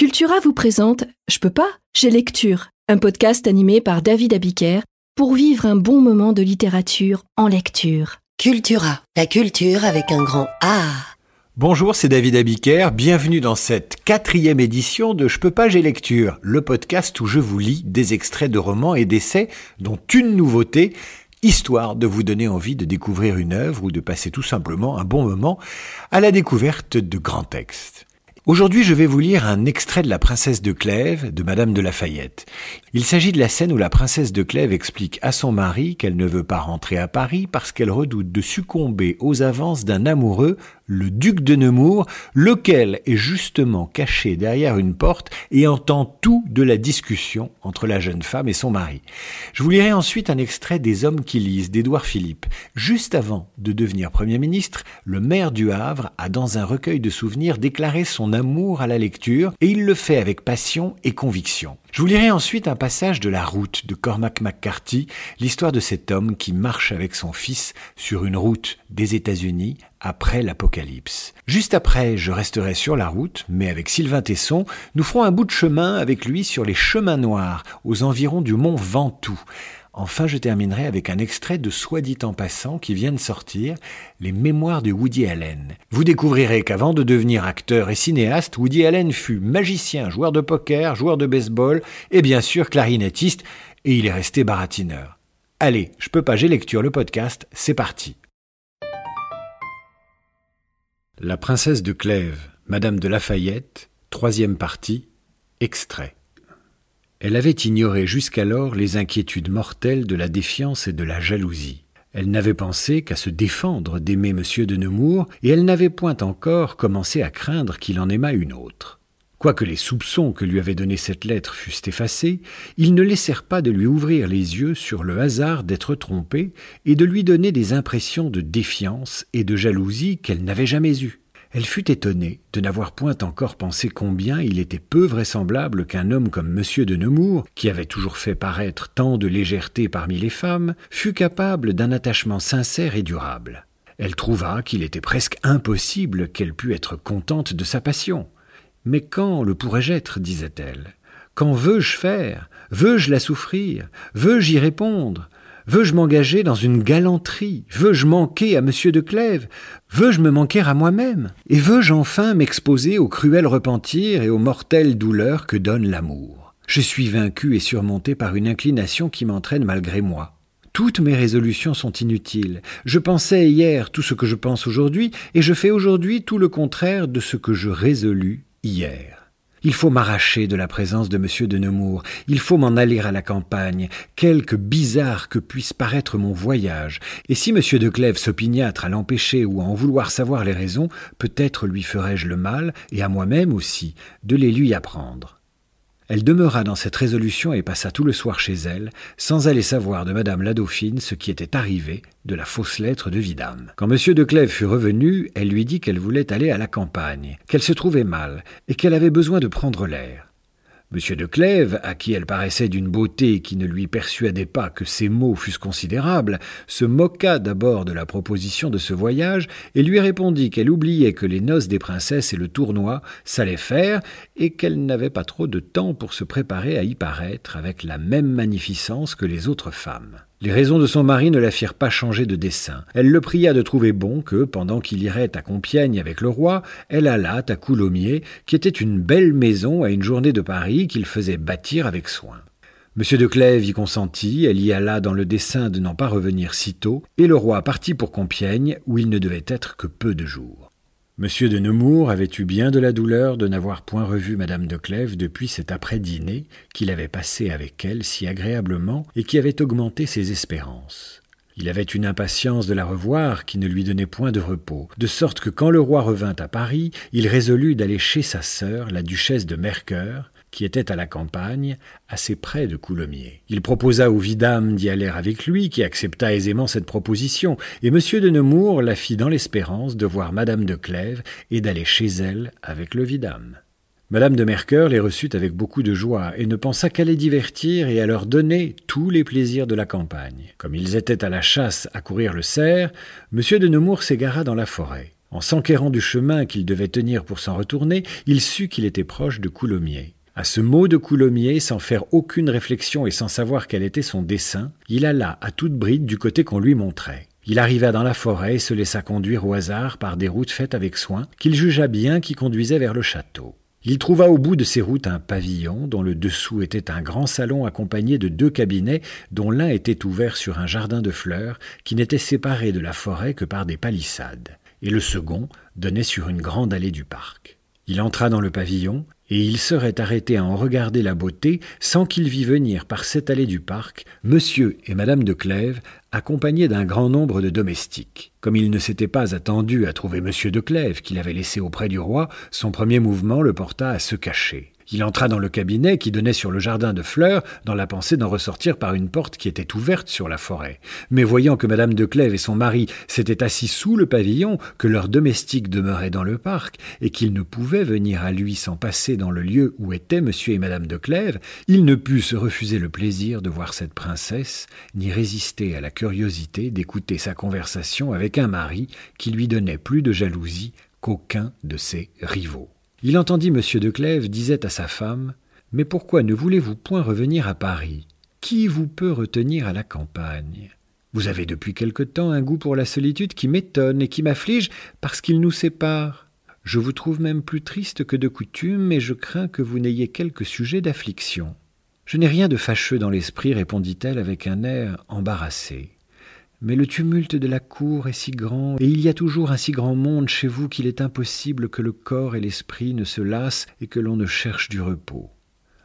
Cultura vous présente Je peux pas, j'ai lecture, un podcast animé par David Abiker pour vivre un bon moment de littérature en lecture. Cultura, la culture avec un grand A. Bonjour, c'est David Abiker. Bienvenue dans cette quatrième édition de Je peux pas, j'ai lecture, le podcast où je vous lis des extraits de romans et d'essais, dont une nouveauté, histoire de vous donner envie de découvrir une œuvre ou de passer tout simplement un bon moment à la découverte de grands textes. Aujourd'hui, je vais vous lire un extrait de La princesse de Clèves de Madame de Lafayette. Il s'agit de la scène où la princesse de Clèves explique à son mari qu'elle ne veut pas rentrer à Paris parce qu'elle redoute de succomber aux avances d'un amoureux le duc de Nemours, lequel est justement caché derrière une porte et entend tout de la discussion entre la jeune femme et son mari. Je vous lirai ensuite un extrait des Hommes qui lisent d'Édouard Philippe. Juste avant de devenir Premier ministre, le maire du Havre a dans un recueil de souvenirs déclaré son amour à la lecture et il le fait avec passion et conviction. Je vous lirai ensuite un passage de La route de Cormac McCarthy, l'histoire de cet homme qui marche avec son fils sur une route des États-Unis après l'apocalypse. Juste après, je resterai sur la route, mais avec Sylvain Tesson, nous ferons un bout de chemin avec lui sur les chemins noirs aux environs du mont Ventoux. Enfin, je terminerai avec un extrait de Soit dit en passant qui vient de sortir, Les Mémoires de Woody Allen. Vous découvrirez qu'avant de devenir acteur et cinéaste, Woody Allen fut magicien, joueur de poker, joueur de baseball et bien sûr clarinettiste, et il est resté baratineur. Allez, je peux pas, j'ai lecture le podcast, c'est parti. La princesse de Clèves, Madame de Lafayette, troisième partie, extrait. Elle avait ignoré jusqu'alors les inquiétudes mortelles de la défiance et de la jalousie. Elle n'avait pensé qu'à se défendre d'aimer M. de Nemours, et elle n'avait point encore commencé à craindre qu'il en aimât une autre. Quoique les soupçons que lui avait donnés cette lettre fussent effacés, ils ne laissèrent pas de lui ouvrir les yeux sur le hasard d'être trompée et de lui donner des impressions de défiance et de jalousie qu'elle n'avait jamais eues. Elle fut étonnée de n'avoir point encore pensé combien il était peu vraisemblable qu'un homme comme M. de Nemours, qui avait toujours fait paraître tant de légèreté parmi les femmes, fût capable d'un attachement sincère et durable. Elle trouva qu'il était presque impossible qu'elle pût être contente de sa passion. Mais quand le pourrais-je être disait-elle? Quand veux-je faire? Veux-je la souffrir? Veux-je y répondre? Veux-je m'engager dans une galanterie? Veux-je manquer à M. de Clèves? Veux-je me manquer à moi-même? Et veux-je enfin m'exposer au cruel repentir et aux mortelles douleurs que donne l'amour? Je suis vaincu et surmonté par une inclination qui m'entraîne malgré moi. Toutes mes résolutions sont inutiles. Je pensais hier tout ce que je pense aujourd'hui, et je fais aujourd'hui tout le contraire de ce que je résolus hier. Il faut m'arracher de la présence de M. de Nemours, il faut m'en aller à la campagne, quelque bizarre que puisse paraître mon voyage, et si M. de Clèves s'opiniâtre à l'empêcher ou à en vouloir savoir les raisons, peut-être lui ferai-je le mal, et à moi-même aussi, de les lui apprendre. Elle demeura dans cette résolution et passa tout le soir chez elle, sans aller savoir de madame la dauphine ce qui était arrivé de la fausse lettre de Vidame. Quand M. de Clèves fut revenu, elle lui dit qu'elle voulait aller à la campagne, qu'elle se trouvait mal, et qu'elle avait besoin de prendre l'air. M. de Clèves, à qui elle paraissait d'une beauté qui ne lui persuadait pas que ses mots fussent considérables, se moqua d'abord de la proposition de ce voyage et lui répondit qu'elle oubliait que les noces des princesses et le tournoi s'allaient faire et qu'elle n'avait pas trop de temps pour se préparer à y paraître avec la même magnificence que les autres femmes. Les raisons de son mari ne la firent pas changer de dessein. Elle le pria de trouver bon que, pendant qu'il irait à Compiègne avec le roi, elle allât à Coulommiers, qui était une belle maison à une journée de Paris qu'il faisait bâtir avec soin. M. de Clèves y consentit, elle y alla dans le dessein de n'en pas revenir si tôt, et le roi partit pour Compiègne, où il ne devait être que peu de jours. Monsieur de Nemours avait eu bien de la douleur de n'avoir point revu madame de Clèves depuis cet après-dîner qu'il avait passé avec elle si agréablement et qui avait augmenté ses espérances. Il avait une impatience de la revoir qui ne lui donnait point de repos, de sorte que quand le roi revint à Paris, il résolut d'aller chez sa sœur, la duchesse de Mercœur, qui était à la campagne, assez près de Coulommiers. Il proposa au vidame d'y aller avec lui, qui accepta aisément cette proposition, et M. de Nemours la fit dans l'espérance de voir madame de Clèves et d'aller chez elle avec le vidame. Madame de Mercœur les reçut avec beaucoup de joie, et ne pensa qu'à les divertir et à leur donner tous les plaisirs de la campagne. Comme ils étaient à la chasse à courir le cerf, M. de Nemours s'égara dans la forêt. En s'enquérant du chemin qu'il devait tenir pour s'en retourner, il sut qu'il était proche de Coulommiers. À ce mot de Coulommiers, sans faire aucune réflexion et sans savoir quel était son dessein, il alla à toute bride du côté qu'on lui montrait. Il arriva dans la forêt et se laissa conduire au hasard par des routes faites avec soin, qu'il jugea bien qui conduisaient vers le château. Il trouva au bout de ces routes un pavillon dont le dessous était un grand salon accompagné de deux cabinets dont l'un était ouvert sur un jardin de fleurs qui n'était séparé de la forêt que par des palissades, et le second donnait sur une grande allée du parc. Il entra dans le pavillon, et il serait arrêté à en regarder la beauté sans qu'il vît venir par cette allée du parc monsieur et madame de Clèves accompagnés d'un grand nombre de domestiques. Comme il ne s'était pas attendu à trouver monsieur de Clèves qu'il avait laissé auprès du roi, son premier mouvement le porta à se cacher. Il entra dans le cabinet qui donnait sur le jardin de fleurs, dans la pensée d'en ressortir par une porte qui était ouverte sur la forêt. Mais voyant que madame de Clèves et son mari s'étaient assis sous le pavillon, que leurs domestiques demeuraient dans le parc, et qu'ils ne pouvaient venir à lui sans passer dans le lieu où étaient monsieur et madame de Clèves, il ne put se refuser le plaisir de voir cette princesse, ni résister à la curiosité d'écouter sa conversation avec un mari qui lui donnait plus de jalousie qu'aucun de ses rivaux. Il entendit M. de Clèves disait à sa femme Mais pourquoi ne voulez-vous point revenir à Paris? Qui vous peut retenir à la campagne? Vous avez depuis quelque temps un goût pour la solitude qui m'étonne et qui m'afflige parce qu'il nous sépare. Je vous trouve même plus triste que de coutume, et je crains que vous n'ayez quelque sujet d'affliction. Je n'ai rien de fâcheux dans l'esprit, répondit-elle avec un air embarrassé. Mais le tumulte de la cour est si grand, et il y a toujours un si grand monde chez vous qu'il est impossible que le corps et l'esprit ne se lassent et que l'on ne cherche du repos.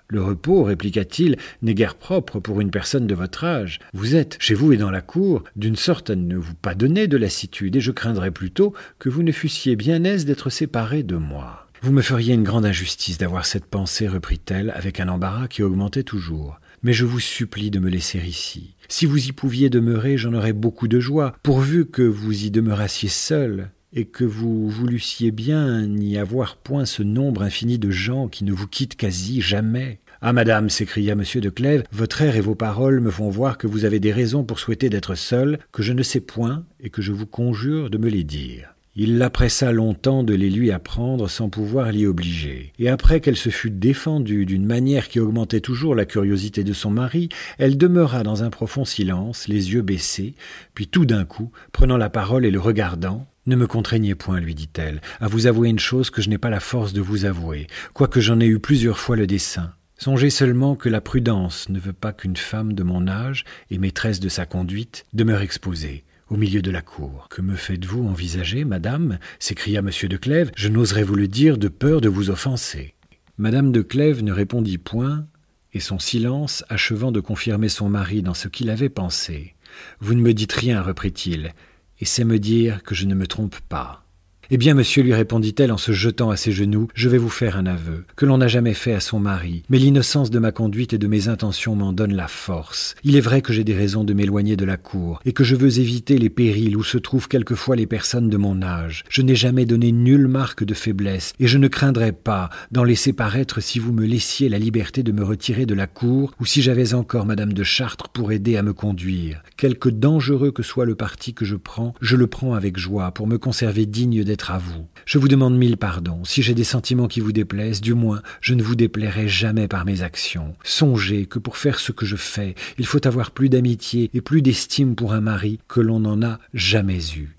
Le repos, répliqua-t-il, n'est guère propre pour une personne de votre âge. Vous êtes, chez vous et dans la cour, d'une sorte à ne vous pas donner de lassitude, et je craindrais plutôt que vous ne fussiez bien aise d'être séparé de moi. Vous me feriez une grande injustice d'avoir cette pensée, reprit-elle, avec un embarras qui augmentait toujours. Mais je vous supplie de me laisser ici. Si vous y pouviez demeurer, j'en aurais beaucoup de joie, pourvu que vous y demeurassiez seul, et que vous voulussiez bien n'y avoir point ce nombre infini de gens qui ne vous quittent quasi jamais. Ah, madame, s'écria M. de Clèves, votre air et vos paroles me font voir que vous avez des raisons pour souhaiter d'être seul, que je ne sais point, et que je vous conjure de me les dire. Il la pressa longtemps de les lui apprendre sans pouvoir l'y obliger. Et après qu'elle se fut défendue d'une manière qui augmentait toujours la curiosité de son mari, elle demeura dans un profond silence, les yeux baissés, puis tout d'un coup, prenant la parole et le regardant, ne me contraignez point, lui dit-elle, à vous avouer une chose que je n'ai pas la force de vous avouer, quoique j'en ai eu plusieurs fois le dessein. Songez seulement que la prudence ne veut pas qu'une femme de mon âge et maîtresse de sa conduite demeure exposée au milieu de la cour. Que me faites-vous envisager, madame? s'écria M. de Clèves. Je n'oserais vous le dire de peur de vous offenser. Madame de Clèves ne répondit point, et son silence achevant de confirmer son mari dans ce qu'il avait pensé. Vous ne me dites rien, reprit-il, et c'est me dire que je ne me trompe pas. Eh bien, monsieur, lui répondit-elle en se jetant à ses genoux, je vais vous faire un aveu, que l'on n'a jamais fait à son mari, mais l'innocence de ma conduite et de mes intentions m'en donne la force. Il est vrai que j'ai des raisons de m'éloigner de la cour, et que je veux éviter les périls où se trouvent quelquefois les personnes de mon âge. Je n'ai jamais donné nulle marque de faiblesse, et je ne craindrais pas d'en laisser paraître si vous me laissiez la liberté de me retirer de la cour, ou si j'avais encore madame de Chartres pour aider à me conduire. Quelque dangereux que soit le parti que je prends, je le prends avec joie pour me conserver digne d'être à vous. Je vous demande mille pardons. Si j'ai des sentiments qui vous déplaisent, du moins, je ne vous déplairai jamais par mes actions. Songez que pour faire ce que je fais, il faut avoir plus d'amitié et plus d'estime pour un mari que l'on n'en a jamais eu.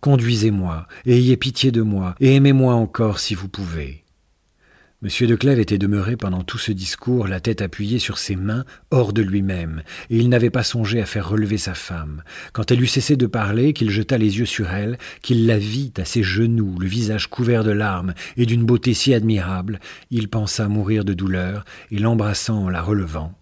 Conduisez-moi, ayez pitié de moi, et aimez-moi encore si vous pouvez. M. de Clèves était demeuré pendant tout ce discours, la tête appuyée sur ses mains, hors de lui-même, et il n'avait pas songé à faire relever sa femme. Quand elle eut cessé de parler, qu'il jeta les yeux sur elle, qu'il la vit à ses genoux, le visage couvert de larmes et d'une beauté si admirable, il pensa mourir de douleur, et l'embrassant en la relevant.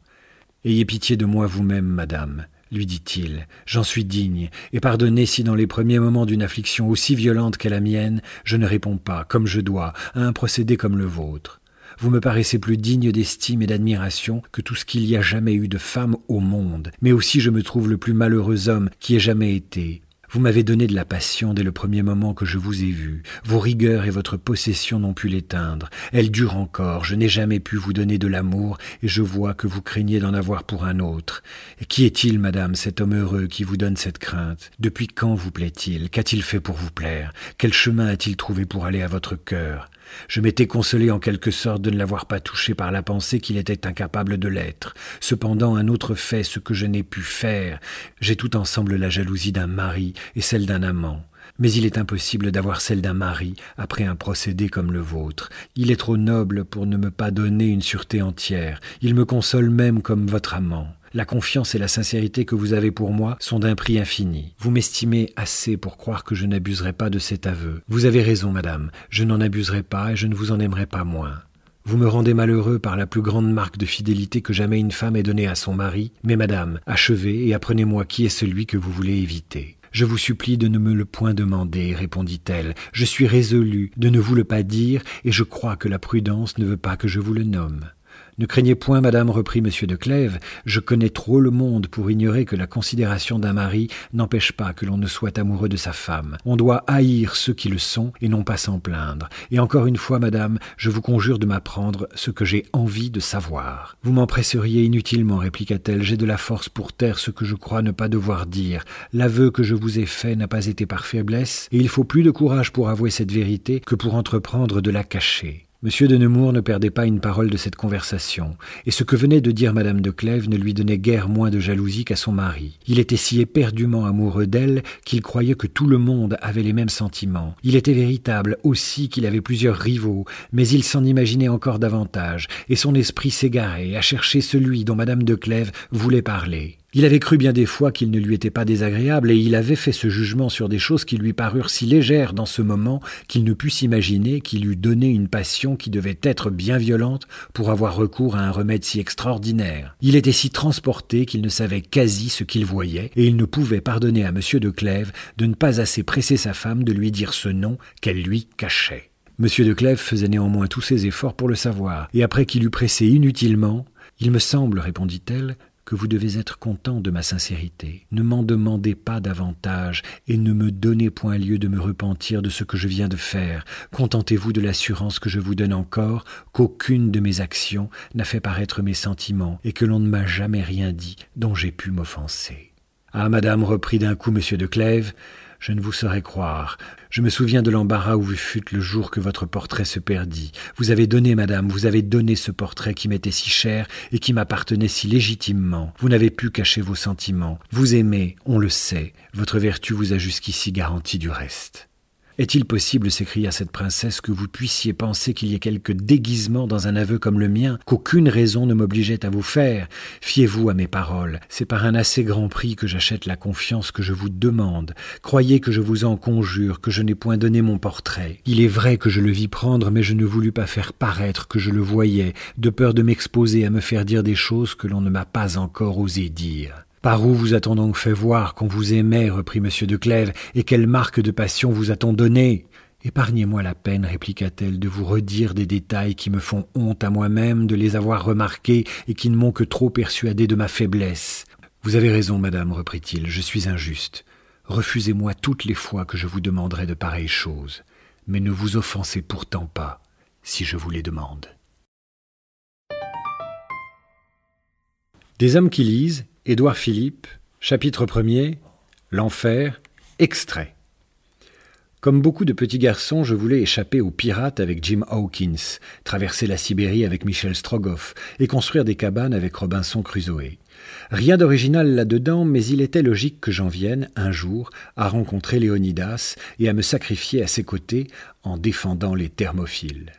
Ayez pitié de moi vous-même, madame lui dit-il, j'en suis digne, et pardonnez si dans les premiers moments d'une affliction aussi violente qu'est la mienne, je ne réponds pas, comme je dois, à un procédé comme le vôtre. Vous me paraissez plus digne d'estime et d'admiration que tout ce qu'il y a jamais eu de femme au monde, mais aussi je me trouve le plus malheureux homme qui ait jamais été. Vous m'avez donné de la passion dès le premier moment que je vous ai vu. Vos rigueurs et votre possession n'ont pu l'éteindre. Elle dure encore. Je n'ai jamais pu vous donner de l'amour, et je vois que vous craignez d'en avoir pour un autre. Qui est-il, madame, cet homme heureux qui vous donne cette crainte? Depuis quand vous plaît-il? Qu'a-t-il fait pour vous plaire? Quel chemin a-t-il trouvé pour aller à votre cœur? Je m'étais consolé en quelque sorte de ne l'avoir pas touché par la pensée qu'il était incapable de l'être. Cependant, un autre fait ce que je n'ai pu faire. J'ai tout ensemble la jalousie d'un mari et celle d'un amant. Mais il est impossible d'avoir celle d'un mari après un procédé comme le vôtre. Il est trop noble pour ne me pas donner une sûreté entière. Il me console même comme votre amant. La confiance et la sincérité que vous avez pour moi sont d'un prix infini. Vous m'estimez assez pour croire que je n'abuserai pas de cet aveu. Vous avez raison, madame, je n'en abuserai pas et je ne vous en aimerai pas moins. Vous me rendez malheureux par la plus grande marque de fidélité que jamais une femme ait donnée à son mari, mais madame, achevez et apprenez-moi qui est celui que vous voulez éviter. Je vous supplie de ne me le point demander, répondit-elle. Je suis résolue de ne vous le pas dire, et je crois que la prudence ne veut pas que je vous le nomme. Ne craignez point, madame, reprit M. de Clèves, je connais trop le monde pour ignorer que la considération d'un mari n'empêche pas que l'on ne soit amoureux de sa femme. On doit haïr ceux qui le sont et non pas s'en plaindre. Et encore une fois, madame, je vous conjure de m'apprendre ce que j'ai envie de savoir. Vous m'empresseriez inutilement, répliqua-t-elle, j'ai de la force pour taire ce que je crois ne pas devoir dire. L'aveu que je vous ai fait n'a pas été par faiblesse, et il faut plus de courage pour avouer cette vérité que pour entreprendre de la cacher. Monsieur de Nemours ne perdait pas une parole de cette conversation, et ce que venait de dire madame de Clèves ne lui donnait guère moins de jalousie qu'à son mari. Il était si éperdument amoureux d'elle qu'il croyait que tout le monde avait les mêmes sentiments. Il était véritable aussi qu'il avait plusieurs rivaux, mais il s'en imaginait encore davantage, et son esprit s'égarait à chercher celui dont madame de Clèves voulait parler. Il avait cru bien des fois qu'il ne lui était pas désagréable, et il avait fait ce jugement sur des choses qui lui parurent si légères dans ce moment qu'il ne put s'imaginer qu'il eût donné une passion qui devait être bien violente pour avoir recours à un remède si extraordinaire. Il était si transporté qu'il ne savait quasi ce qu'il voyait, et il ne pouvait pardonner à M. de Clèves de ne pas assez presser sa femme de lui dire ce nom qu'elle lui cachait. M. de Clèves faisait néanmoins tous ses efforts pour le savoir, et après qu'il eut pressé inutilement, il me semble, répondit-elle, que vous devez être content de ma sincérité. Ne m'en demandez pas davantage, et ne me donnez point lieu de me repentir de ce que je viens de faire. Contentez-vous de l'assurance que je vous donne encore qu'aucune de mes actions n'a fait paraître mes sentiments, et que l'on ne m'a jamais rien dit dont j'ai pu m'offenser. Ah, madame, reprit d'un coup monsieur de Clèves, je ne vous saurais croire. Je me souviens de l'embarras où vous fûtes le jour que votre portrait se perdit. Vous avez donné, madame, vous avez donné ce portrait qui m'était si cher et qui m'appartenait si légitimement. Vous n'avez pu cacher vos sentiments. Vous aimez, on le sait. Votre vertu vous a jusqu'ici garanti du reste. Est-il possible, s'écria cette princesse, que vous puissiez penser qu'il y ait quelque déguisement dans un aveu comme le mien, qu'aucune raison ne m'obligeait à vous faire? Fiez-vous à mes paroles, c'est par un assez grand prix que j'achète la confiance que je vous demande. Croyez que je vous en conjure, que je n'ai point donné mon portrait. Il est vrai que je le vis prendre, mais je ne voulus pas faire paraître que je le voyais, de peur de m'exposer à me faire dire des choses que l'on ne m'a pas encore osé dire. Par où vous a-t-on donc fait voir qu'on vous aimait reprit M. de Clèves, et quelle marque de passion vous a-t-on donné Épargnez-moi la peine, répliqua-t-elle, de vous redire des détails qui me font honte à moi-même de les avoir remarqués et qui ne m'ont que trop persuadé de ma faiblesse. Vous avez raison, madame, reprit-il, je suis injuste. Refusez-moi toutes les fois que je vous demanderai de pareilles choses, mais ne vous offensez pourtant pas si je vous les demande. Des hommes qui lisent Édouard Philippe, chapitre 1er L'enfer, extrait. Comme beaucoup de petits garçons, je voulais échapper aux pirates avec Jim Hawkins, traverser la Sibérie avec Michel Strogoff et construire des cabanes avec Robinson Crusoe. Rien d'original là-dedans, mais il était logique que j'en vienne, un jour, à rencontrer Léonidas et à me sacrifier à ses côtés en défendant les thermophiles.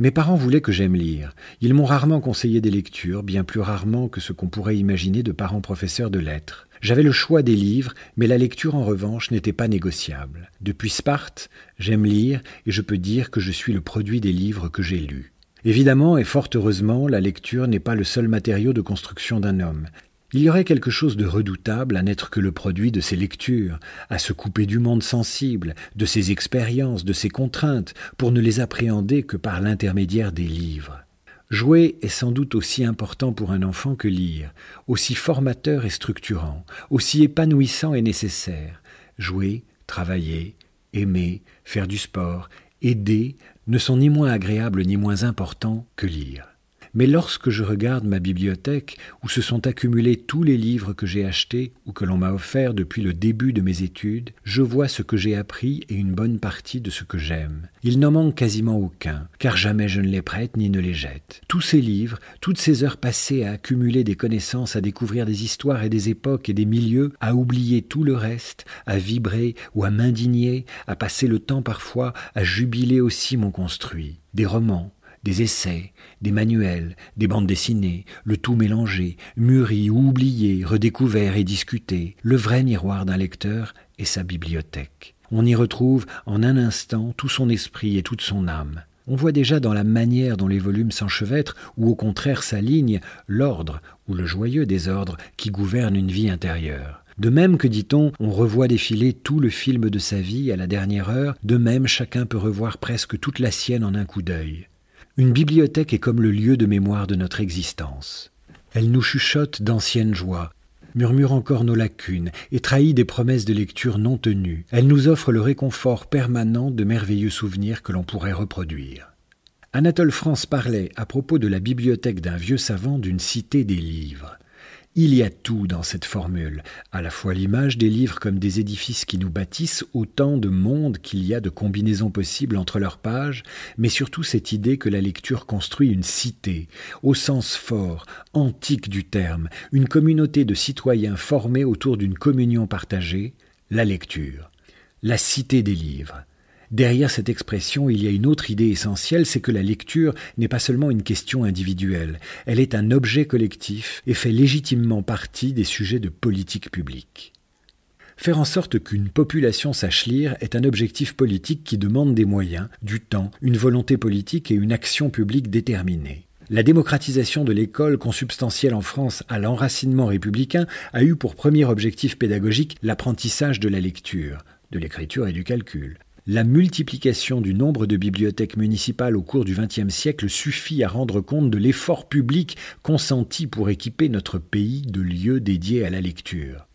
Mes parents voulaient que j'aime lire. Ils m'ont rarement conseillé des lectures, bien plus rarement que ce qu'on pourrait imaginer de parents professeurs de lettres. J'avais le choix des livres, mais la lecture en revanche n'était pas négociable. Depuis Sparte, j'aime lire et je peux dire que je suis le produit des livres que j'ai lus. Évidemment et fort heureusement, la lecture n'est pas le seul matériau de construction d'un homme. Il y aurait quelque chose de redoutable à n'être que le produit de ses lectures, à se couper du monde sensible, de ses expériences, de ses contraintes, pour ne les appréhender que par l'intermédiaire des livres. Jouer est sans doute aussi important pour un enfant que lire, aussi formateur et structurant, aussi épanouissant et nécessaire. Jouer, travailler, aimer, faire du sport, aider ne sont ni moins agréables ni moins importants que lire. Mais lorsque je regarde ma bibliothèque, où se sont accumulés tous les livres que j'ai achetés ou que l'on m'a offerts depuis le début de mes études, je vois ce que j'ai appris et une bonne partie de ce que j'aime. Il n'en manque quasiment aucun, car jamais je ne les prête ni ne les jette. Tous ces livres, toutes ces heures passées à accumuler des connaissances, à découvrir des histoires et des époques et des milieux, à oublier tout le reste, à vibrer ou à m'indigner, à passer le temps parfois à jubiler aussi mon construit. Des romans, des essais, des manuels, des bandes dessinées, le tout mélangé, mûri ou oublié, redécouvert et discuté, le vrai miroir d'un lecteur est sa bibliothèque. On y retrouve en un instant tout son esprit et toute son âme. On voit déjà dans la manière dont les volumes s'enchevêtrent ou au contraire s'alignent l'ordre ou le joyeux désordre qui gouverne une vie intérieure. De même que, dit-on, on revoit défiler tout le film de sa vie à la dernière heure, de même chacun peut revoir presque toute la sienne en un coup d'œil. Une bibliothèque est comme le lieu de mémoire de notre existence. Elle nous chuchote d'anciennes joies, murmure encore nos lacunes et trahit des promesses de lecture non tenues. Elle nous offre le réconfort permanent de merveilleux souvenirs que l'on pourrait reproduire. Anatole France parlait, à propos de la bibliothèque d'un vieux savant, d'une cité des livres. Il y a tout dans cette formule, à la fois l'image des livres comme des édifices qui nous bâtissent autant de mondes qu'il y a de combinaisons possibles entre leurs pages, mais surtout cette idée que la lecture construit une cité, au sens fort, antique du terme, une communauté de citoyens formés autour d'une communion partagée, la lecture, la cité des livres. Derrière cette expression, il y a une autre idée essentielle, c'est que la lecture n'est pas seulement une question individuelle, elle est un objet collectif et fait légitimement partie des sujets de politique publique. Faire en sorte qu'une population sache lire est un objectif politique qui demande des moyens, du temps, une volonté politique et une action publique déterminée. La démocratisation de l'école, consubstantielle en France à l'enracinement républicain, a eu pour premier objectif pédagogique l'apprentissage de la lecture, de l'écriture et du calcul. La multiplication du nombre de bibliothèques municipales au cours du XXe siècle suffit à rendre compte de l'effort public consenti pour équiper notre pays de lieux dédiés à la lecture.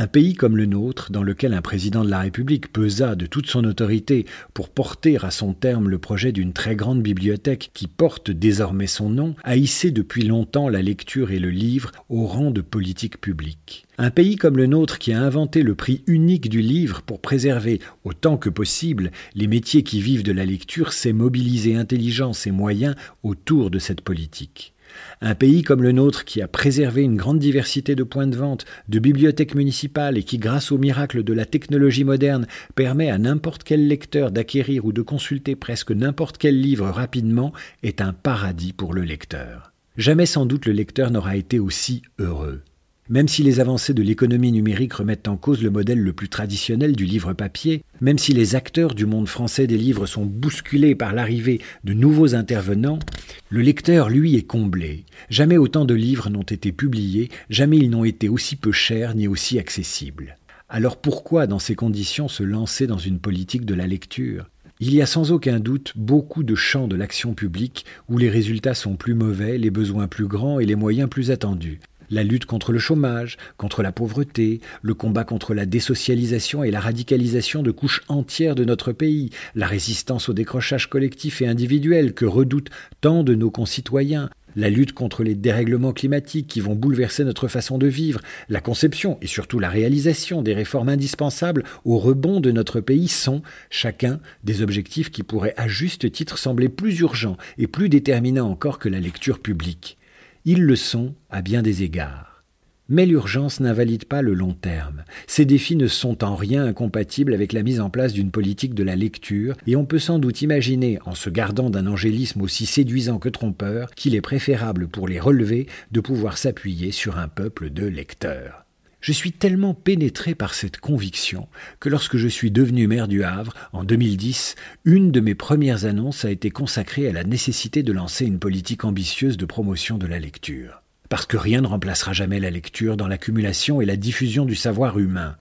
Un pays comme le nôtre, dans lequel un président de la République pesa de toute son autorité pour porter à son terme le projet d'une très grande bibliothèque qui porte désormais son nom, a hissé depuis longtemps la lecture et le livre au rang de politique publique. Un pays comme le nôtre qui a inventé le prix unique du livre pour préserver autant que possible les métiers qui vivent de la lecture s'est mobilisé intelligence et moyens autour de cette politique. Un pays comme le nôtre qui a préservé une grande diversité de points de vente, de bibliothèques municipales et qui, grâce au miracle de la technologie moderne, permet à n'importe quel lecteur d'acquérir ou de consulter presque n'importe quel livre rapidement, est un paradis pour le lecteur. Jamais sans doute le lecteur n'aura été aussi heureux. Même si les avancées de l'économie numérique remettent en cause le modèle le plus traditionnel du livre papier, même si les acteurs du monde français des livres sont bousculés par l'arrivée de nouveaux intervenants, le lecteur, lui, est comblé. Jamais autant de livres n'ont été publiés, jamais ils n'ont été aussi peu chers ni aussi accessibles. Alors pourquoi, dans ces conditions, se lancer dans une politique de la lecture? Il y a sans aucun doute beaucoup de champs de l'action publique où les résultats sont plus mauvais, les besoins plus grands et les moyens plus attendus la lutte contre le chômage, contre la pauvreté, le combat contre la désocialisation et la radicalisation de couches entières de notre pays, la résistance au décrochage collectif et individuel que redoutent tant de nos concitoyens, la lutte contre les dérèglements climatiques qui vont bouleverser notre façon de vivre, la conception et surtout la réalisation des réformes indispensables au rebond de notre pays sont, chacun, des objectifs qui pourraient à juste titre sembler plus urgents et plus déterminants encore que la lecture publique. Ils le sont à bien des égards. Mais l'urgence n'invalide pas le long terme. Ces défis ne sont en rien incompatibles avec la mise en place d'une politique de la lecture, et on peut sans doute imaginer, en se gardant d'un angélisme aussi séduisant que trompeur, qu'il est préférable pour les relever de pouvoir s'appuyer sur un peuple de lecteurs. Je suis tellement pénétré par cette conviction que lorsque je suis devenu maire du Havre, en 2010, une de mes premières annonces a été consacrée à la nécessité de lancer une politique ambitieuse de promotion de la lecture. Parce que rien ne remplacera jamais la lecture dans l'accumulation et la diffusion du savoir humain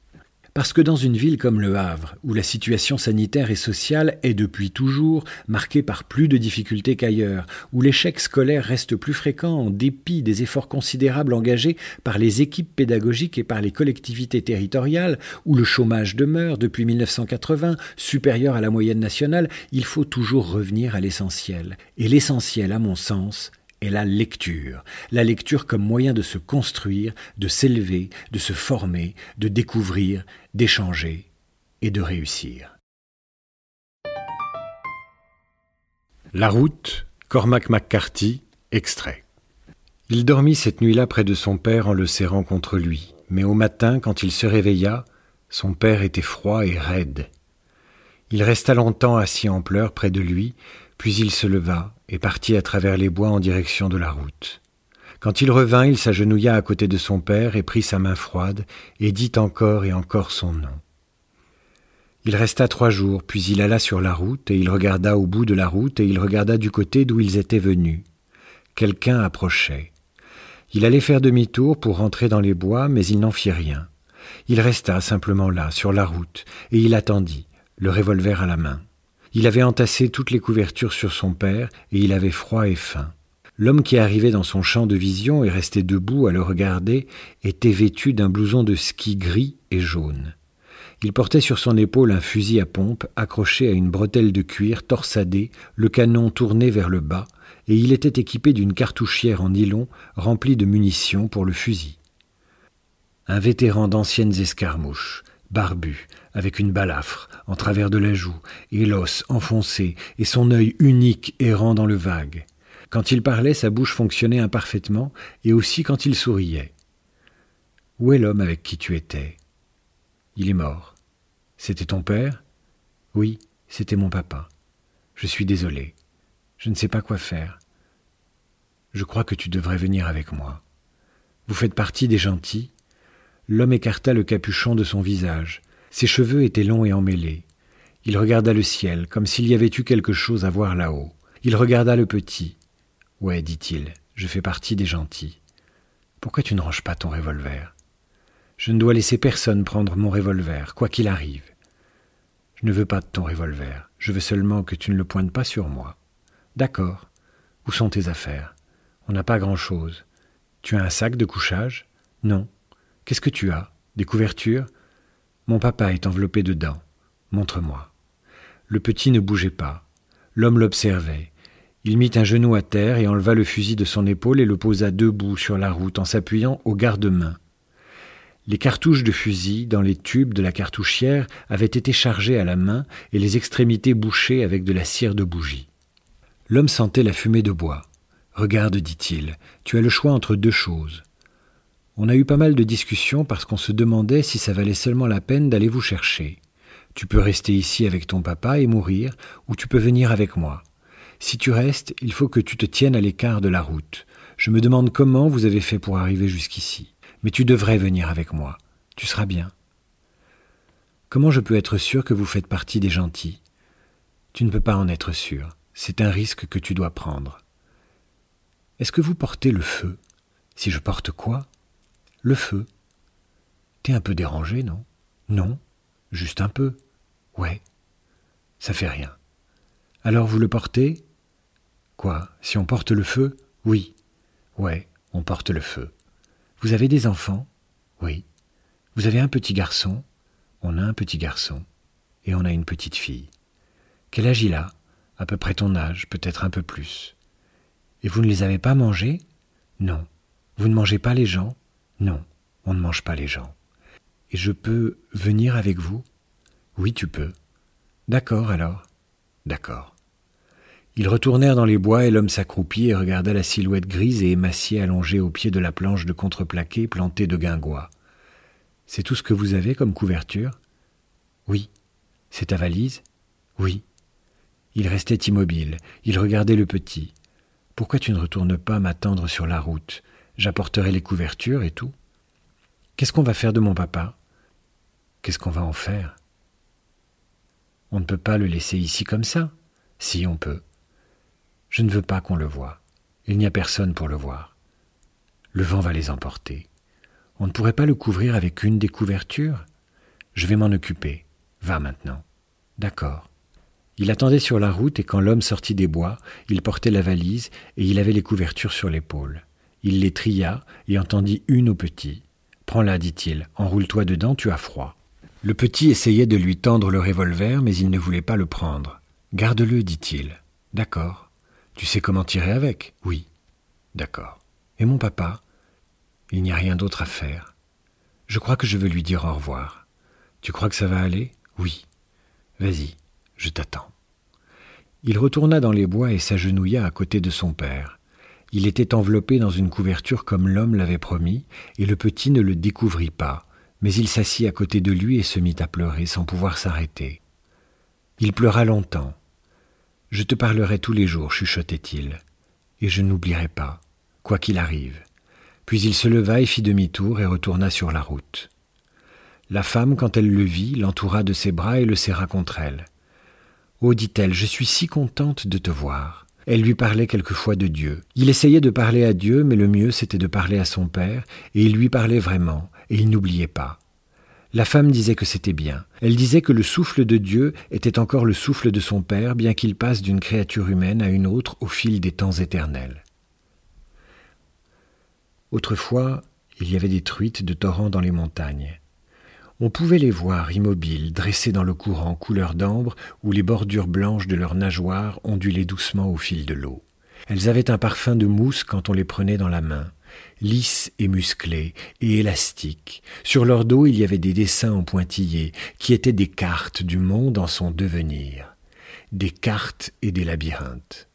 Parce que dans une ville comme Le Havre, où la situation sanitaire et sociale est depuis toujours marquée par plus de difficultés qu'ailleurs, où l'échec scolaire reste plus fréquent en dépit des efforts considérables engagés par les équipes pédagogiques et par les collectivités territoriales, où le chômage demeure depuis 1980 supérieur à la moyenne nationale, il faut toujours revenir à l'essentiel. Et l'essentiel, à mon sens, la lecture. La lecture comme moyen de se construire, de s'élever, de se former, de découvrir, d'échanger et de réussir. La route, Cormac McCarthy, extrait. Il dormit cette nuit-là près de son père en le serrant contre lui, mais au matin, quand il se réveilla, son père était froid et raide. Il resta longtemps assis en pleurs près de lui, puis il se leva et partit à travers les bois en direction de la route. Quand il revint, il s'agenouilla à côté de son père et prit sa main froide et dit encore et encore son nom. Il resta trois jours, puis il alla sur la route, et il regarda au bout de la route, et il regarda du côté d'où ils étaient venus. Quelqu'un approchait. Il allait faire demi-tour pour rentrer dans les bois, mais il n'en fit rien. Il resta simplement là, sur la route, et il attendit, le revolver à la main. Il avait entassé toutes les couvertures sur son père, et il avait froid et faim. L'homme qui arrivait dans son champ de vision et restait debout à le regarder était vêtu d'un blouson de ski gris et jaune. Il portait sur son épaule un fusil à pompe accroché à une bretelle de cuir torsadée, le canon tourné vers le bas, et il était équipé d'une cartouchière en nylon remplie de munitions pour le fusil. Un vétéran d'anciennes escarmouches, barbu, avec une balafre en travers de la joue, et l'os enfoncé, et son œil unique errant dans le vague. Quand il parlait, sa bouche fonctionnait imparfaitement, et aussi quand il souriait. Où est l'homme avec qui tu étais? Il est mort. C'était ton père? Oui, c'était mon papa. Je suis désolé. Je ne sais pas quoi faire. Je crois que tu devrais venir avec moi. Vous faites partie des gentils? L'homme écarta le capuchon de son visage. Ses cheveux étaient longs et emmêlés. Il regarda le ciel, comme s'il y avait eu quelque chose à voir là-haut. Il regarda le petit. Ouais, dit-il, je fais partie des gentils. Pourquoi tu ne ranges pas ton revolver Je ne dois laisser personne prendre mon revolver, quoi qu'il arrive. Je ne veux pas de ton revolver, je veux seulement que tu ne le pointes pas sur moi. D'accord. Où sont tes affaires? On n'a pas grand-chose. Tu as un sac de couchage? Non. Qu'est-ce que tu as? Des couvertures? Mon papa est enveloppé dedans. Montre-moi. Le petit ne bougeait pas. L'homme l'observait. Il mit un genou à terre et enleva le fusil de son épaule et le posa debout sur la route en s'appuyant au garde-main. Les cartouches de fusil dans les tubes de la cartouchière avaient été chargées à la main et les extrémités bouchées avec de la cire de bougie. L'homme sentait la fumée de bois. Regarde, dit-il, tu as le choix entre deux choses. On a eu pas mal de discussions parce qu'on se demandait si ça valait seulement la peine d'aller vous chercher. Tu peux rester ici avec ton papa et mourir, ou tu peux venir avec moi. Si tu restes, il faut que tu te tiennes à l'écart de la route. Je me demande comment vous avez fait pour arriver jusqu'ici. Mais tu devrais venir avec moi. Tu seras bien. Comment je peux être sûr que vous faites partie des gentils? Tu ne peux pas en être sûr. C'est un risque que tu dois prendre. Est-ce que vous portez le feu? Si je porte quoi? Le feu. T'es un peu dérangé, non? Non, juste un peu. Ouais, ça fait rien. Alors vous le portez? Quoi? Si on porte le feu? Oui. Ouais, on porte le feu. Vous avez des enfants? Oui. Vous avez un petit garçon? On a un petit garçon. Et on a une petite fille. Quel âge il a? À peu près ton âge, peut-être un peu plus. Et vous ne les avez pas mangés? Non. Vous ne mangez pas les gens? Non, on ne mange pas les gens. Et je peux venir avec vous? Oui, tu peux. D'accord alors? D'accord. Ils retournèrent dans les bois et l'homme s'accroupit et regarda la silhouette grise et émaciée allongée au pied de la planche de contreplaqué plantée de guingois. C'est tout ce que vous avez comme couverture? Oui. C'est ta valise? Oui. Il restait immobile, il regardait le petit. Pourquoi tu ne retournes pas m'attendre sur la route? J'apporterai les couvertures et tout. Qu'est-ce qu'on va faire de mon papa? Qu'est-ce qu'on va en faire? On ne peut pas le laisser ici comme ça. Si, on peut. Je ne veux pas qu'on le voie. Il n'y a personne pour le voir. Le vent va les emporter. On ne pourrait pas le couvrir avec une des couvertures? Je vais m'en occuper. Va maintenant. D'accord. Il attendait sur la route et quand l'homme sortit des bois, il portait la valise et il avait les couvertures sur l'épaule. Il les tria et entendit une au petit. Prends-la, dit-il, enroule-toi dedans, tu as froid. Le petit essayait de lui tendre le revolver, mais il ne voulait pas le prendre. Garde-le, dit-il. D'accord. Tu sais comment tirer avec? Oui. D'accord. Et mon papa? Il n'y a rien d'autre à faire. Je crois que je veux lui dire au revoir. Tu crois que ça va aller? Oui. Vas-y, je t'attends. Il retourna dans les bois et s'agenouilla à côté de son père. Il était enveloppé dans une couverture comme l'homme l'avait promis, et le petit ne le découvrit pas, mais il s'assit à côté de lui et se mit à pleurer sans pouvoir s'arrêter. Il pleura longtemps. Je te parlerai tous les jours, chuchotait-il, et je n'oublierai pas, quoi qu'il arrive. Puis il se leva et fit demi-tour et retourna sur la route. La femme, quand elle le vit, l'entoura de ses bras et le serra contre elle. Oh, dit-elle, je suis si contente de te voir. Elle lui parlait quelquefois de Dieu. Il essayait de parler à Dieu, mais le mieux c'était de parler à son père, et il lui parlait vraiment, et il n'oubliait pas. La femme disait que c'était bien. Elle disait que le souffle de Dieu était encore le souffle de son Père, bien qu'il passe d'une créature humaine à une autre au fil des temps éternels. Autrefois, il y avait des truites de torrents dans les montagnes. On pouvait les voir immobiles, dressées dans le courant couleur d'ambre, où les bordures blanches de leurs nageoires ondulaient doucement au fil de l'eau. Elles avaient un parfum de mousse quand on les prenait dans la main lisses et musclés et élastiques. Sur leur dos il y avait des dessins en pointillés qui étaient des cartes du monde en son devenir, des cartes et des labyrinthes,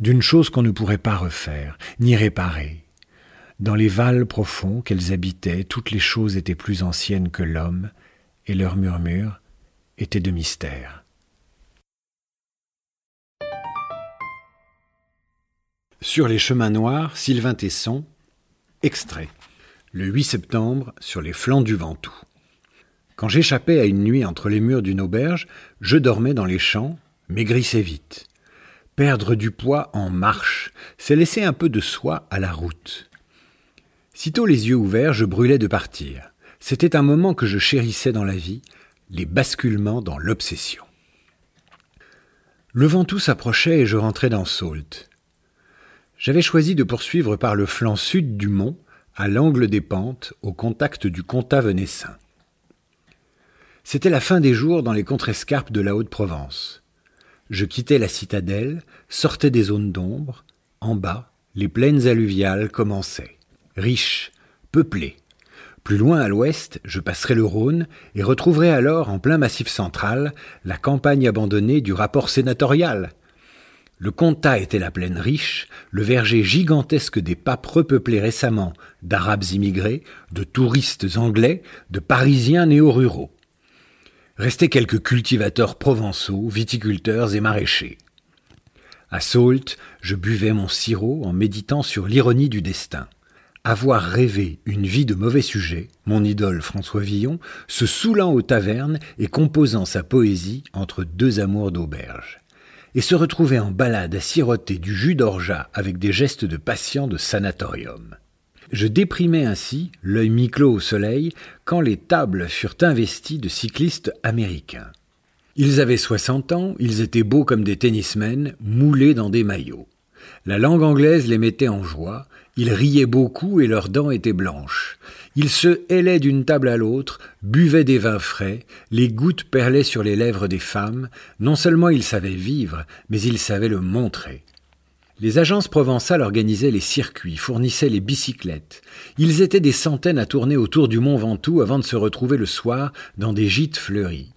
d'une chose qu'on ne pourrait pas refaire, ni réparer. Dans les vals profonds qu'elles habitaient, toutes les choses étaient plus anciennes que l'homme, et leurs murmures étaient de mystère. Sur les chemins noirs, Sylvain Tesson, Extrait. Le 8 septembre, sur les flancs du Ventoux. Quand j'échappais à une nuit entre les murs d'une auberge, je dormais dans les champs, maigrissais vite. Perdre du poids en marche, c'est laisser un peu de soi à la route. Sitôt les yeux ouverts, je brûlais de partir. C'était un moment que je chérissais dans la vie, les basculements dans l'obsession. Le Ventoux s'approchait et je rentrais dans Sault. J'avais choisi de poursuivre par le flanc sud du mont, à l'angle des pentes, au contact du comtat venessin. C'était la fin des jours dans les contrescarpes de la Haute-Provence. Je quittais la citadelle, sortais des zones d'ombre. En bas, les plaines alluviales commençaient, riches, peuplées. Plus loin à l'ouest, je passerai le Rhône et retrouverai alors, en plein massif central, la campagne abandonnée du rapport sénatorial, le comtat était la plaine riche, le verger gigantesque des papes repeuplés récemment d'Arabes immigrés, de touristes anglais, de Parisiens néo-ruraux. Restaient quelques cultivateurs provençaux, viticulteurs et maraîchers. À Sault, je buvais mon sirop en méditant sur l'ironie du destin. Avoir rêvé une vie de mauvais sujet, mon idole François Villon, se saoulant aux tavernes et composant sa poésie entre deux amours d'auberge et se retrouver en balade à siroter du jus d'orgeat avec des gestes de patient de sanatorium. Je déprimais ainsi, l'œil mi-clos au soleil, quand les tables furent investies de cyclistes américains. Ils avaient soixante ans, ils étaient beaux comme des tennismen, moulés dans des maillots. La langue anglaise les mettait en joie, ils riaient beaucoup et leurs dents étaient blanches. Ils se hélaient d'une table à l'autre, buvaient des vins frais, les gouttes perlaient sur les lèvres des femmes. Non seulement ils savaient vivre, mais ils savaient le montrer. Les agences provençales organisaient les circuits, fournissaient les bicyclettes. Ils étaient des centaines à tourner autour du mont Ventoux avant de se retrouver le soir dans des gîtes fleuris.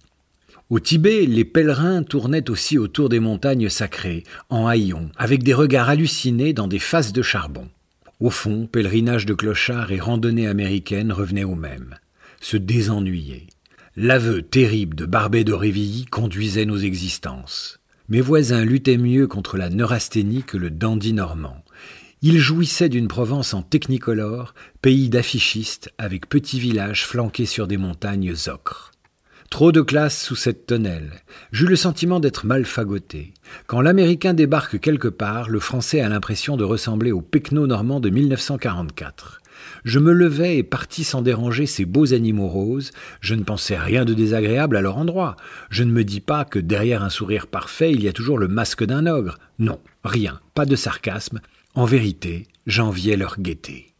Au Tibet, les pèlerins tournaient aussi autour des montagnes sacrées, en haillons, avec des regards hallucinés dans des faces de charbon. Au fond, pèlerinage de clochards et randonnée américaine revenaient au même. Se désennuyer. L'aveu terrible de Barbet d'Aurevilly conduisait nos existences. Mes voisins luttaient mieux contre la neurasthénie que le dandy normand. Ils jouissaient d'une Provence en technicolore, pays d'affichistes avec petits villages flanqués sur des montagnes ocres. Trop de classe sous cette tonnelle. J'eus le sentiment d'être mal fagoté. Quand l'Américain débarque quelque part, le Français a l'impression de ressembler au Pecno normand de 1944. Je me levais et partis sans déranger ces beaux animaux roses. Je ne pensais rien de désagréable à leur endroit. Je ne me dis pas que derrière un sourire parfait, il y a toujours le masque d'un ogre. Non, rien, pas de sarcasme. En vérité, j'enviais leur gaieté.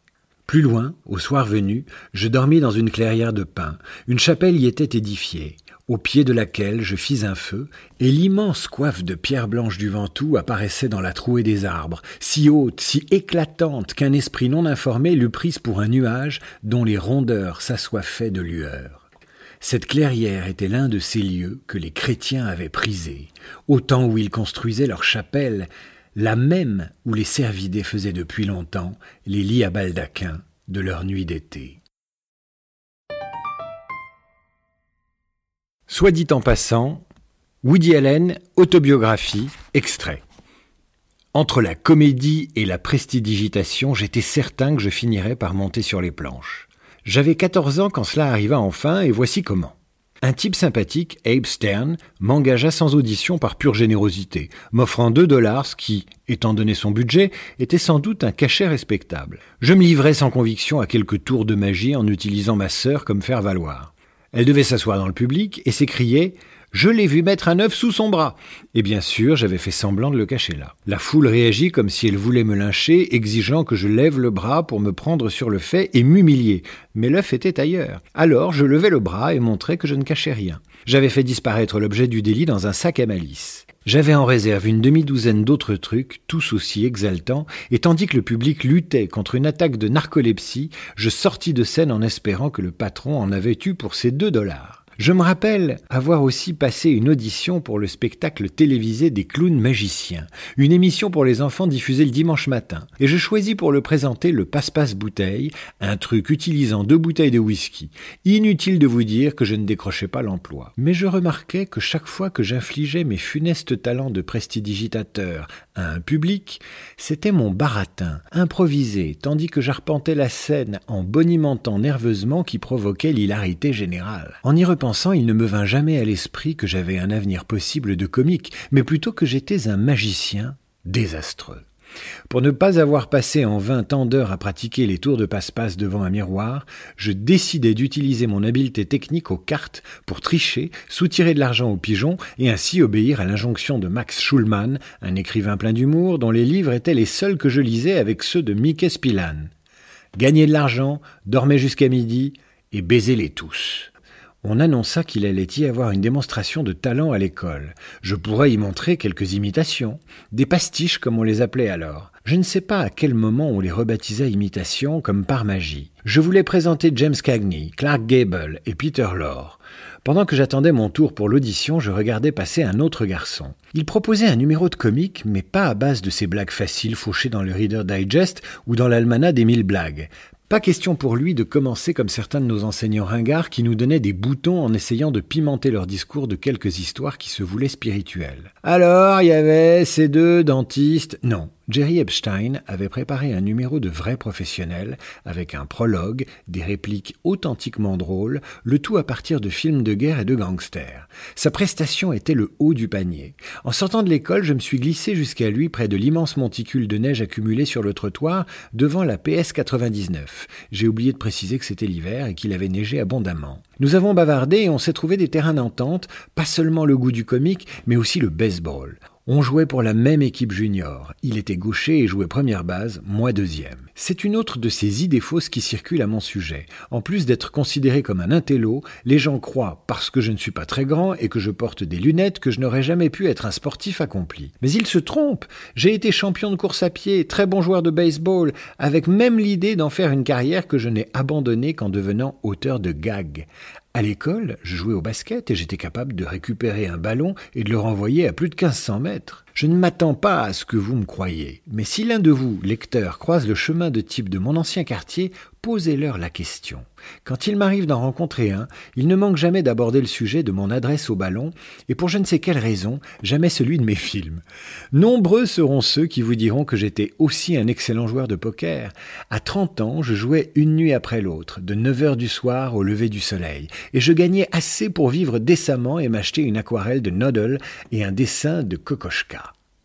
Plus loin, au soir venu, je dormis dans une clairière de pin. Une chapelle y était édifiée, au pied de laquelle je fis un feu, et l'immense coiffe de pierre blanche du Ventoux apparaissait dans la trouée des arbres, si haute, si éclatante qu'un esprit non informé l'eût prise pour un nuage dont les rondeurs s'assoiffaient de lueur. Cette clairière était l'un de ces lieux que les chrétiens avaient prisés, au temps où ils construisaient leur chapelle, la même où les cervidés faisaient depuis longtemps les lits à baldaquin de leur nuit d'été. Soit dit en passant, Woody Allen, autobiographie, extrait. Entre la comédie et la prestidigitation, j'étais certain que je finirais par monter sur les planches. J'avais 14 ans quand cela arriva enfin, et voici comment. Un type sympathique, Abe Stern, m'engagea sans audition par pure générosité, m'offrant deux dollars, ce qui, étant donné son budget, était sans doute un cachet respectable. Je me livrai sans conviction à quelques tours de magie en utilisant ma sœur comme faire valoir. Elle devait s'asseoir dans le public et s'écrier je l'ai vu mettre un œuf sous son bras. Et bien sûr, j'avais fait semblant de le cacher là. La foule réagit comme si elle voulait me lyncher, exigeant que je lève le bras pour me prendre sur le fait et m'humilier. Mais l'œuf était ailleurs. Alors, je levai le bras et montrai que je ne cachais rien. J'avais fait disparaître l'objet du délit dans un sac à malice. J'avais en réserve une demi-douzaine d'autres trucs, tous aussi exaltants, et tandis que le public luttait contre une attaque de narcolepsie, je sortis de scène en espérant que le patron en avait eu pour ses deux dollars. Je me rappelle avoir aussi passé une audition pour le spectacle télévisé des clowns magiciens, une émission pour les enfants diffusée le dimanche matin, et je choisis pour le présenter le passe-passe bouteille, un truc utilisant deux bouteilles de whisky. Inutile de vous dire que je ne décrochais pas l'emploi. Mais je remarquais que chaque fois que j'infligeais mes funestes talents de prestidigitateur à un public, c'était mon baratin, improvisé, tandis que j'arpentais la scène en bonimentant nerveusement qui provoquait l'hilarité générale. Il ne me vint jamais à l'esprit que j'avais un avenir possible de comique, mais plutôt que j'étais un magicien désastreux. Pour ne pas avoir passé en vain tant d'heures à pratiquer les tours de passe-passe devant un miroir, je décidai d'utiliser mon habileté technique aux cartes pour tricher, soutirer de l'argent aux pigeons et ainsi obéir à l'injonction de Max Schulman, un écrivain plein d'humour dont les livres étaient les seuls que je lisais avec ceux de Mickey Spillane. Gagner de l'argent, dormir jusqu'à midi et baiser-les tous. On annonça qu'il allait y avoir une démonstration de talent à l'école. Je pourrais y montrer quelques imitations, des pastiches comme on les appelait alors. Je ne sais pas à quel moment on les rebaptisa imitations comme par magie. Je voulais présenter James Cagney, Clark Gable et Peter Lorre. Pendant que j'attendais mon tour pour l'audition, je regardais passer un autre garçon. Il proposait un numéro de comique, mais pas à base de ces blagues faciles fauchées dans le Reader Digest ou dans l'almanach des mille blagues. Pas question pour lui de commencer comme certains de nos enseignants ringards qui nous donnaient des boutons en essayant de pimenter leur discours de quelques histoires qui se voulaient spirituelles. Alors, il y avait ces deux dentistes. Non, Jerry Epstein avait préparé un numéro de vrai professionnel avec un prologue, des répliques authentiquement drôles, le tout à partir de films de guerre et de gangsters. Sa prestation était le haut du panier. En sortant de l'école, je me suis glissé jusqu'à lui près de l'immense monticule de neige accumulée sur le trottoir devant la PS 99. J'ai oublié de préciser que c'était l'hiver et qu'il avait neigé abondamment. Nous avons bavardé et on s'est trouvé des terrains d'entente, pas seulement le goût du comique, mais aussi le baseball. On jouait pour la même équipe junior. Il était gaucher et jouait première base, moi deuxième. C'est une autre de ces idées fausses qui circulent à mon sujet. En plus d'être considéré comme un intello, les gens croient, parce que je ne suis pas très grand et que je porte des lunettes, que je n'aurais jamais pu être un sportif accompli. Mais ils se trompent. J'ai été champion de course à pied, très bon joueur de baseball, avec même l'idée d'en faire une carrière que je n'ai abandonnée qu'en devenant auteur de gags. À l'école, je jouais au basket et j'étais capable de récupérer un ballon et de le renvoyer à plus de 1500 mètres. Je ne m'attends pas à ce que vous me croyiez, mais si l'un de vous, lecteur, croise le chemin de type de mon ancien quartier, posez-leur la question. Quand il m'arrive d'en rencontrer un, il ne manque jamais d'aborder le sujet de mon adresse au ballon, et pour je ne sais quelle raison, jamais celui de mes films. Nombreux seront ceux qui vous diront que j'étais aussi un excellent joueur de poker. À 30 ans, je jouais une nuit après l'autre, de 9 heures du soir au lever du soleil, et je gagnais assez pour vivre décemment et m'acheter une aquarelle de Noddle et un dessin de Kokoschka.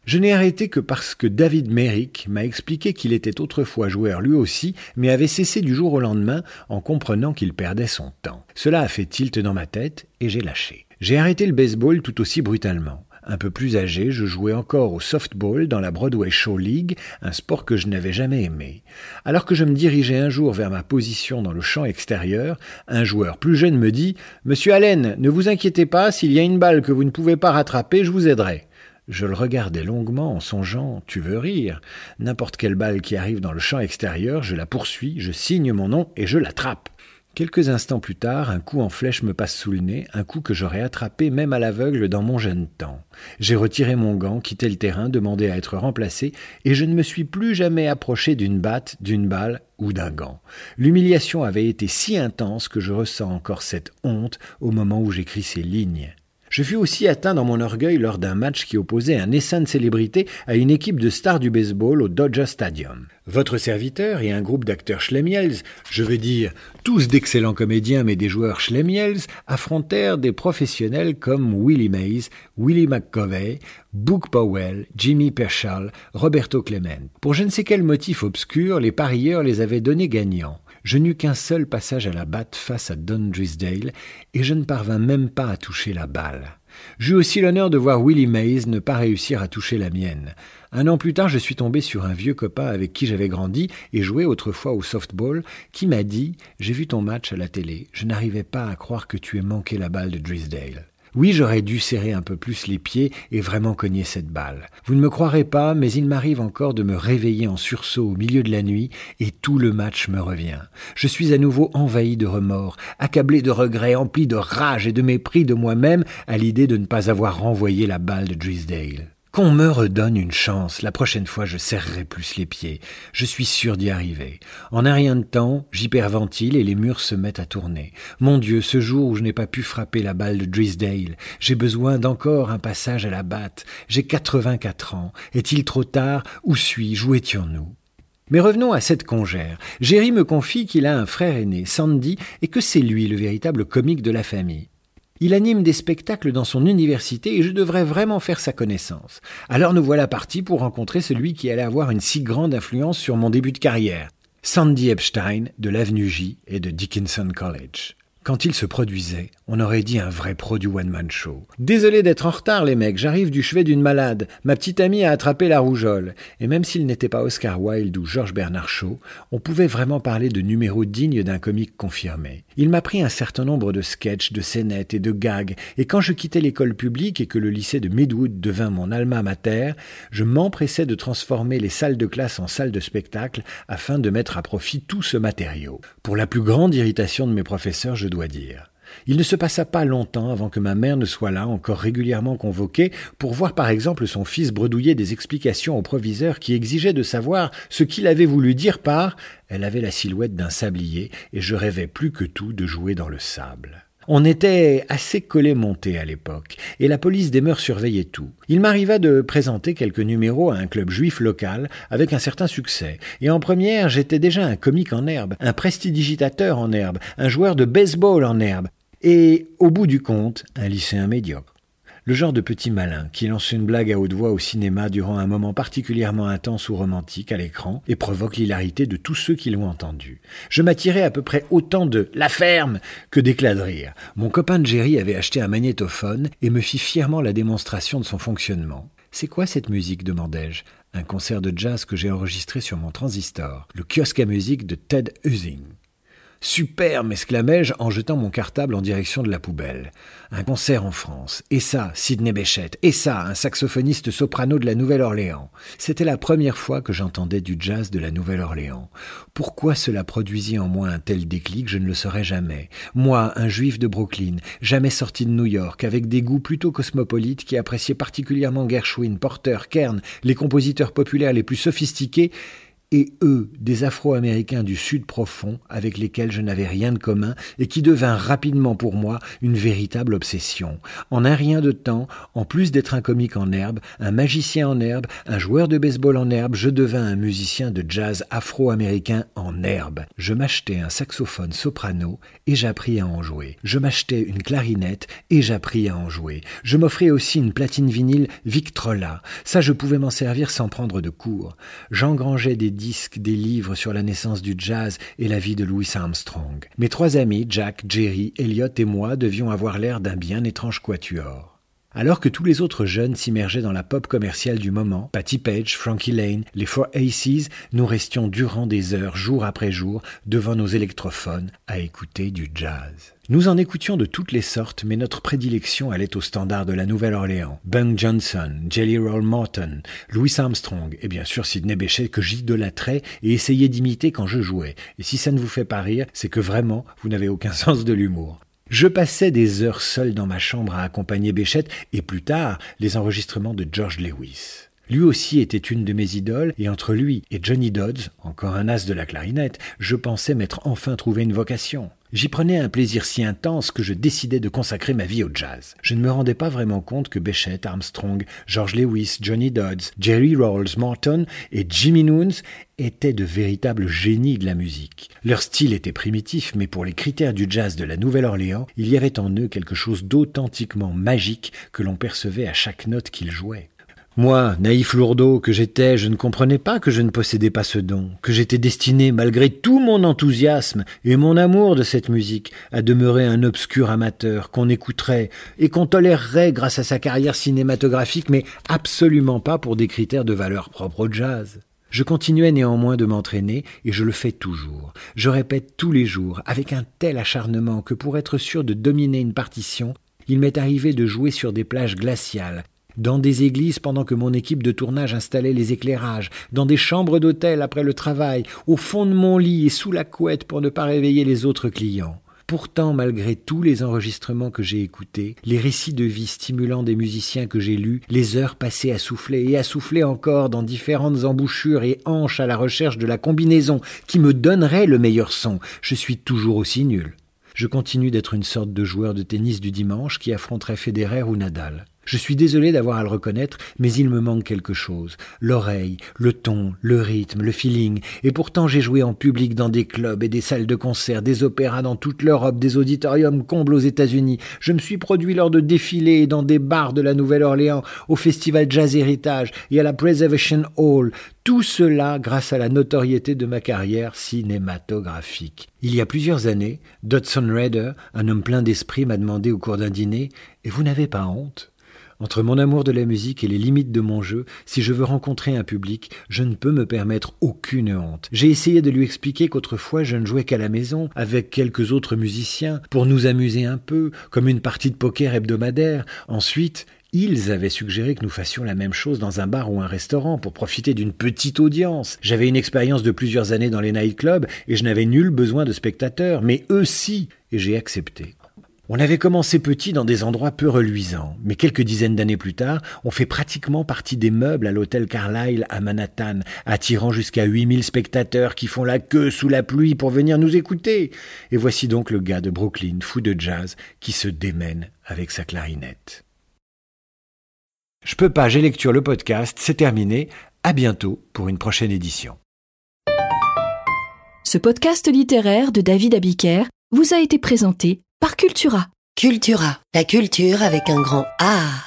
Je n'ai arrêté que parce que David Merrick m'a expliqué qu'il était autrefois joueur lui aussi, mais avait cessé du jour au lendemain en comprenant qu'il perdait son temps. Cela a fait tilt dans ma tête et j'ai lâché. J'ai arrêté le baseball tout aussi brutalement. Un peu plus âgé, je jouais encore au softball dans la Broadway Show League, un sport que je n'avais jamais aimé. Alors que je me dirigeais un jour vers ma position dans le champ extérieur, un joueur plus jeune me dit Monsieur Allen, ne vous inquiétez pas, s'il y a une balle que vous ne pouvez pas rattraper, je vous aiderai. Je le regardais longuement en songeant Tu veux rire N'importe quelle balle qui arrive dans le champ extérieur, je la poursuis, je signe mon nom et je l'attrape. Quelques instants plus tard, un coup en flèche me passe sous le nez, un coup que j'aurais attrapé même à l'aveugle dans mon jeune temps. J'ai retiré mon gant, quitté le terrain, demandé à être remplacé, et je ne me suis plus jamais approché d'une batte, d'une balle ou d'un gant. L'humiliation avait été si intense que je ressens encore cette honte au moment où j'écris ces lignes. Je fus aussi atteint dans mon orgueil lors d'un match qui opposait un essaim de célébrités à une équipe de stars du baseball au Dodger Stadium. Votre serviteur et un groupe d'acteurs schlemiels, je veux dire tous d'excellents comédiens mais des joueurs schlemiels, affrontèrent des professionnels comme Willie Mays, Willie McCovey, Book Powell, Jimmy Pershall, Roberto Clement. Pour je ne sais quel motif obscur, les parieurs les avaient donnés gagnants. Je n'eus qu'un seul passage à la batte face à Don Drisdale, et je ne parvins même pas à toucher la balle. J'eus aussi l'honneur de voir Willie Mays ne pas réussir à toucher la mienne. Un an plus tard, je suis tombé sur un vieux copain avec qui j'avais grandi et joué autrefois au softball, qui m'a dit J'ai vu ton match à la télé, je n'arrivais pas à croire que tu aies manqué la balle de Drisdale. Oui, j'aurais dû serrer un peu plus les pieds et vraiment cogner cette balle. Vous ne me croirez pas, mais il m'arrive encore de me réveiller en sursaut au milieu de la nuit et tout le match me revient. Je suis à nouveau envahi de remords, accablé de regrets, empli de rage et de mépris de moi-même à l'idée de ne pas avoir renvoyé la balle de Drisdale. Qu'on me redonne une chance, la prochaine fois je serrerai plus les pieds. Je suis sûr d'y arriver. En un rien de temps, j'hyperventile et les murs se mettent à tourner. Mon Dieu, ce jour où je n'ai pas pu frapper la balle de Drisdale, j'ai besoin d'encore un passage à la batte. J'ai 84 ans. Est-il trop tard? Où suis-je? Où étions-nous? Mais revenons à cette congère. Jerry me confie qu'il a un frère aîné, Sandy, et que c'est lui le véritable comique de la famille. Il anime des spectacles dans son université et je devrais vraiment faire sa connaissance. Alors nous voilà partis pour rencontrer celui qui allait avoir une si grande influence sur mon début de carrière. Sandy Epstein de l'Avenue J et de Dickinson College. Quand il se produisait, on aurait dit un vrai pro du one-man show. Désolé d'être en retard, les mecs, j'arrive du chevet d'une malade. Ma petite amie a attrapé la rougeole. Et même s'il n'était pas Oscar Wilde ou Georges Bernard Shaw, on pouvait vraiment parler de numéros dignes d'un comique confirmé. Il m'a pris un certain nombre de sketchs, de scénettes et de gags, et quand je quittais l'école publique et que le lycée de Midwood devint mon alma mater, je m'empressais de transformer les salles de classe en salles de spectacle afin de mettre à profit tout ce matériau. Pour la plus grande irritation de mes professeurs, je Il ne se passa pas longtemps avant que ma mère ne soit là, encore régulièrement convoquée, pour voir par exemple son fils bredouiller des explications au proviseur qui exigeait de savoir ce qu'il avait voulu dire par Elle avait la silhouette d'un sablier, et je rêvais plus que tout de jouer dans le sable. On était assez collé monté à l'époque, et la police des mœurs surveillait tout. Il m'arriva de présenter quelques numéros à un club juif local avec un certain succès. Et en première, j'étais déjà un comique en herbe, un prestidigitateur en herbe, un joueur de baseball en herbe, et, au bout du compte, un lycéen médiocre. Le genre de petit malin qui lance une blague à haute voix au cinéma durant un moment particulièrement intense ou romantique à l'écran et provoque l'hilarité de tous ceux qui l'ont entendu. Je m'attirais à peu près autant de la ferme que d'éclats de rire. Mon copain Jerry avait acheté un magnétophone et me fit fièrement la démonstration de son fonctionnement. C'est quoi cette musique? demandai-je. Un concert de jazz que j'ai enregistré sur mon transistor, le kiosque à musique de Ted Husing. Super, m'exclamai-je en jetant mon cartable en direction de la poubelle. Un concert en France. Et ça, Sidney Bechet. Et ça, un saxophoniste soprano de la Nouvelle-Orléans. C'était la première fois que j'entendais du jazz de la Nouvelle-Orléans. Pourquoi cela produisit en moi un tel déclic, je ne le saurais jamais. Moi, un juif de Brooklyn, jamais sorti de New York, avec des goûts plutôt cosmopolites, qui appréciait particulièrement Gershwin, Porter, Kern, les compositeurs populaires les plus sophistiqués, et eux, des Afro-Américains du Sud profond avec lesquels je n'avais rien de commun et qui devint rapidement pour moi une véritable obsession. En un rien de temps, en plus d'être un comique en herbe, un magicien en herbe, un joueur de baseball en herbe, je devins un musicien de jazz afro-américain en herbe. Je m'achetais un saxophone soprano et j'appris à en jouer. Je m'achetais une clarinette et j'appris à en jouer. Je m'offrais aussi une platine vinyle Victrola. Ça, je pouvais m'en servir sans prendre de cours. J'engrangeais des disques, des livres sur la naissance du jazz et la vie de Louis Armstrong. Mes trois amis, Jack, Jerry, Elliot et moi, devions avoir l'air d'un bien étrange quatuor. Alors que tous les autres jeunes s'immergeaient dans la pop commerciale du moment, Patty Page, Frankie Lane, les Four Aces, nous restions durant des heures, jour après jour, devant nos électrophones, à écouter du jazz. Nous en écoutions de toutes les sortes, mais notre prédilection allait au standard de la Nouvelle-Orléans. Bunk Johnson, Jelly Roll Morton, Louis Armstrong, et bien sûr Sidney Bechet que j'idolâtrais et essayais d'imiter quand je jouais. Et si ça ne vous fait pas rire, c'est que vraiment, vous n'avez aucun sens de l'humour. Je passais des heures seul dans ma chambre à accompagner Béchette et plus tard les enregistrements de George Lewis. Lui aussi était une de mes idoles, et entre lui et Johnny Dodds, encore un as de la clarinette, je pensais m'être enfin trouvé une vocation. J'y prenais un plaisir si intense que je décidai de consacrer ma vie au jazz. Je ne me rendais pas vraiment compte que Béchette, Armstrong, George Lewis, Johnny Dodds, Jerry Rawls Morton et Jimmy Noons étaient de véritables génies de la musique. Leur style était primitif, mais pour les critères du jazz de la Nouvelle-Orléans, il y avait en eux quelque chose d'authentiquement magique que l'on percevait à chaque note qu'ils jouaient. Moi, naïf lourdeau que j'étais, je ne comprenais pas que je ne possédais pas ce don, que j'étais destiné, malgré tout mon enthousiasme et mon amour de cette musique, à demeurer un obscur amateur qu'on écouterait et qu'on tolérerait grâce à sa carrière cinématographique, mais absolument pas pour des critères de valeur propre au jazz. Je continuais néanmoins de m'entraîner, et je le fais toujours. Je répète tous les jours, avec un tel acharnement que pour être sûr de dominer une partition, il m'est arrivé de jouer sur des plages glaciales, dans des églises pendant que mon équipe de tournage installait les éclairages, dans des chambres d'hôtel après le travail, au fond de mon lit et sous la couette pour ne pas réveiller les autres clients. Pourtant, malgré tous les enregistrements que j'ai écoutés, les récits de vie stimulants des musiciens que j'ai lus, les heures passées à souffler et à souffler encore dans différentes embouchures et hanches à la recherche de la combinaison qui me donnerait le meilleur son, je suis toujours aussi nul. Je continue d'être une sorte de joueur de tennis du dimanche qui affronterait Federer ou Nadal. Je suis désolé d'avoir à le reconnaître, mais il me manque quelque chose. L'oreille, le ton, le rythme, le feeling. Et pourtant j'ai joué en public dans des clubs et des salles de concert, des opéras dans toute l'Europe, des auditoriums combles aux États-Unis. Je me suis produit lors de défilés dans des bars de la Nouvelle-Orléans, au Festival Jazz Héritage et à la Preservation Hall. Tout cela grâce à la notoriété de ma carrière cinématographique. Il y a plusieurs années, Dodson Rader, un homme plein d'esprit, m'a demandé au cours d'un dîner Et vous n'avez pas honte? Entre mon amour de la musique et les limites de mon jeu, si je veux rencontrer un public, je ne peux me permettre aucune honte. J'ai essayé de lui expliquer qu'autrefois je ne jouais qu'à la maison, avec quelques autres musiciens, pour nous amuser un peu, comme une partie de poker hebdomadaire. Ensuite, ils avaient suggéré que nous fassions la même chose dans un bar ou un restaurant pour profiter d'une petite audience. J'avais une expérience de plusieurs années dans les nightclubs et je n'avais nul besoin de spectateurs, mais eux si, et j'ai accepté. On avait commencé petit dans des endroits peu reluisants, mais quelques dizaines d'années plus tard, on fait pratiquement partie des meubles à l'hôtel Carlyle à Manhattan, attirant jusqu'à 8000 spectateurs qui font la queue sous la pluie pour venir nous écouter. Et voici donc le gars de Brooklyn, fou de jazz, qui se démène avec sa clarinette. Je peux pas, j'ai lecture le podcast, c'est terminé. À bientôt pour une prochaine édition. Ce podcast littéraire de David Abiker vous a été présenté par Cultura. Cultura, la culture avec un grand A.